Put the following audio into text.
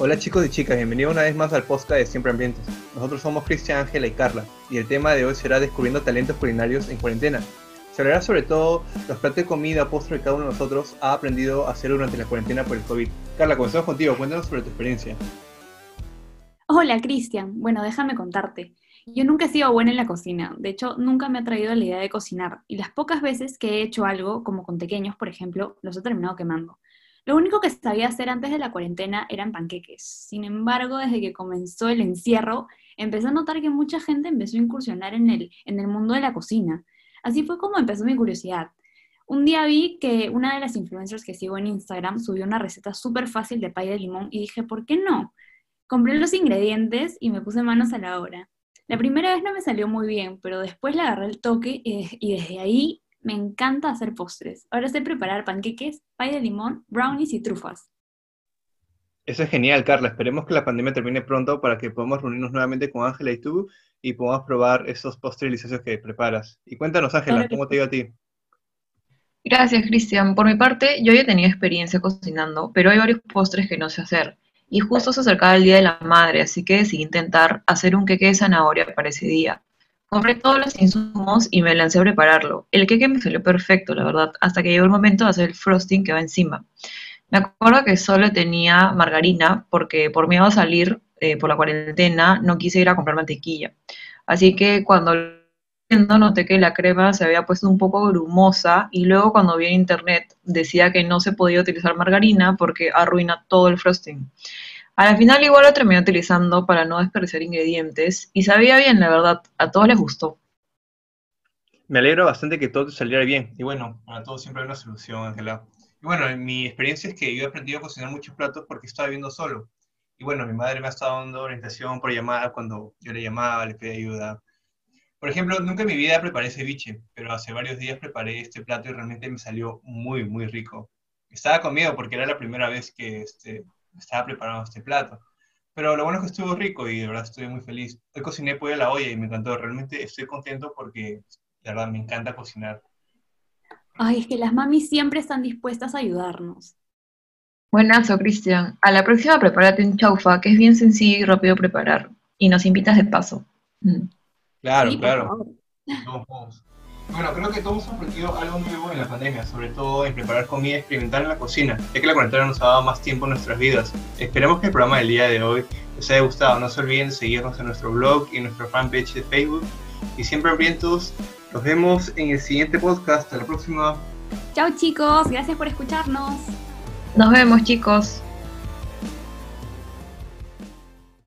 Hola chicos y chicas, bienvenidos una vez más al podcast de Siempre Ambientes. Nosotros somos Cristian, Ángela y Carla, y el tema de hoy será descubriendo talentos culinarios en cuarentena. Se hablará sobre todo los platos de comida, postre que cada uno de nosotros ha aprendido a hacer durante la cuarentena por el COVID. Carla, comenzamos contigo, cuéntanos sobre tu experiencia. Hola Cristian, bueno, déjame contarte. Yo nunca he sido buena en la cocina, de hecho nunca me ha traído la idea de cocinar, y las pocas veces que he hecho algo, como con pequeños, por ejemplo, los he terminado quemando. Lo único que sabía hacer antes de la cuarentena eran panqueques. Sin embargo, desde que comenzó el encierro, empecé a notar que mucha gente empezó a incursionar en el, en el mundo de la cocina. Así fue como empezó mi curiosidad. Un día vi que una de las influencers que sigo en Instagram subió una receta súper fácil de pay de limón y dije, ¿por qué no? Compré los ingredientes y me puse manos a la obra. La primera vez no me salió muy bien, pero después le agarré el toque y desde ahí me encanta hacer postres. Ahora sé preparar panqueques, pay de limón, brownies y trufas. Eso es genial, Carla. Esperemos que la pandemia termine pronto para que podamos reunirnos nuevamente con Ángela y tú y podamos probar esos postres deliciosos que preparas. Y cuéntanos, Ángela, ¿cómo te iba a ti? Gracias, Cristian. Por mi parte, yo ya tenía experiencia cocinando, pero hay varios postres que no sé hacer. Y justo se acercaba el Día de la Madre, así que decidí intentar hacer un queque de zanahoria para ese día. Compré todos los insumos y me lancé a prepararlo. El queque me salió perfecto, la verdad, hasta que llegó el momento de hacer el frosting que va encima. Me acuerdo que solo tenía margarina porque por miedo a salir eh, por la cuarentena no quise ir a comprar mantequilla. Así que cuando noté que la crema se había puesto un poco grumosa y luego cuando vi en internet decía que no se podía utilizar margarina porque arruina todo el frosting. A la final igual lo terminé utilizando para no desperdiciar ingredientes y sabía bien, la verdad, a todos les gustó. Me alegro bastante que todo saliera bien. Y bueno, para todo siempre hay una solución, Ángela. Y bueno, mi experiencia es que yo he aprendido a cocinar muchos platos porque estaba viviendo solo. Y bueno, mi madre me ha estado dando orientación por llamada cuando yo le llamaba, le pedía ayuda. Por ejemplo, nunca en mi vida preparé ceviche, pero hace varios días preparé este plato y realmente me salió muy, muy rico. Estaba con miedo porque era la primera vez que este, estaba preparando este plato. Pero lo bueno es que estuvo rico y de verdad estoy muy feliz. Hoy cociné pollo a la olla y me encantó. Realmente estoy contento porque de verdad me encanta cocinar. Ay, es que las mamis siempre están dispuestas a ayudarnos. Buenazo, Cristian. A la próxima prepárate un chaufa, que es bien sencillo y rápido preparar. Y nos invitas de paso. Mm. Claro, claro. Bueno, creo que todos hemos aprendido algo nuevo en la pandemia, sobre todo en preparar comida y experimentar en la cocina, ya que la cuarentena nos ha dado más tiempo en nuestras vidas. Esperemos que el programa del día de hoy les haya gustado. No se olviden de seguirnos en nuestro blog y en nuestro fanpage de Facebook. Y siempre hambrientos, nos vemos en el siguiente podcast. Hasta la próxima. Chao chicos, gracias por escucharnos. Nos vemos chicos.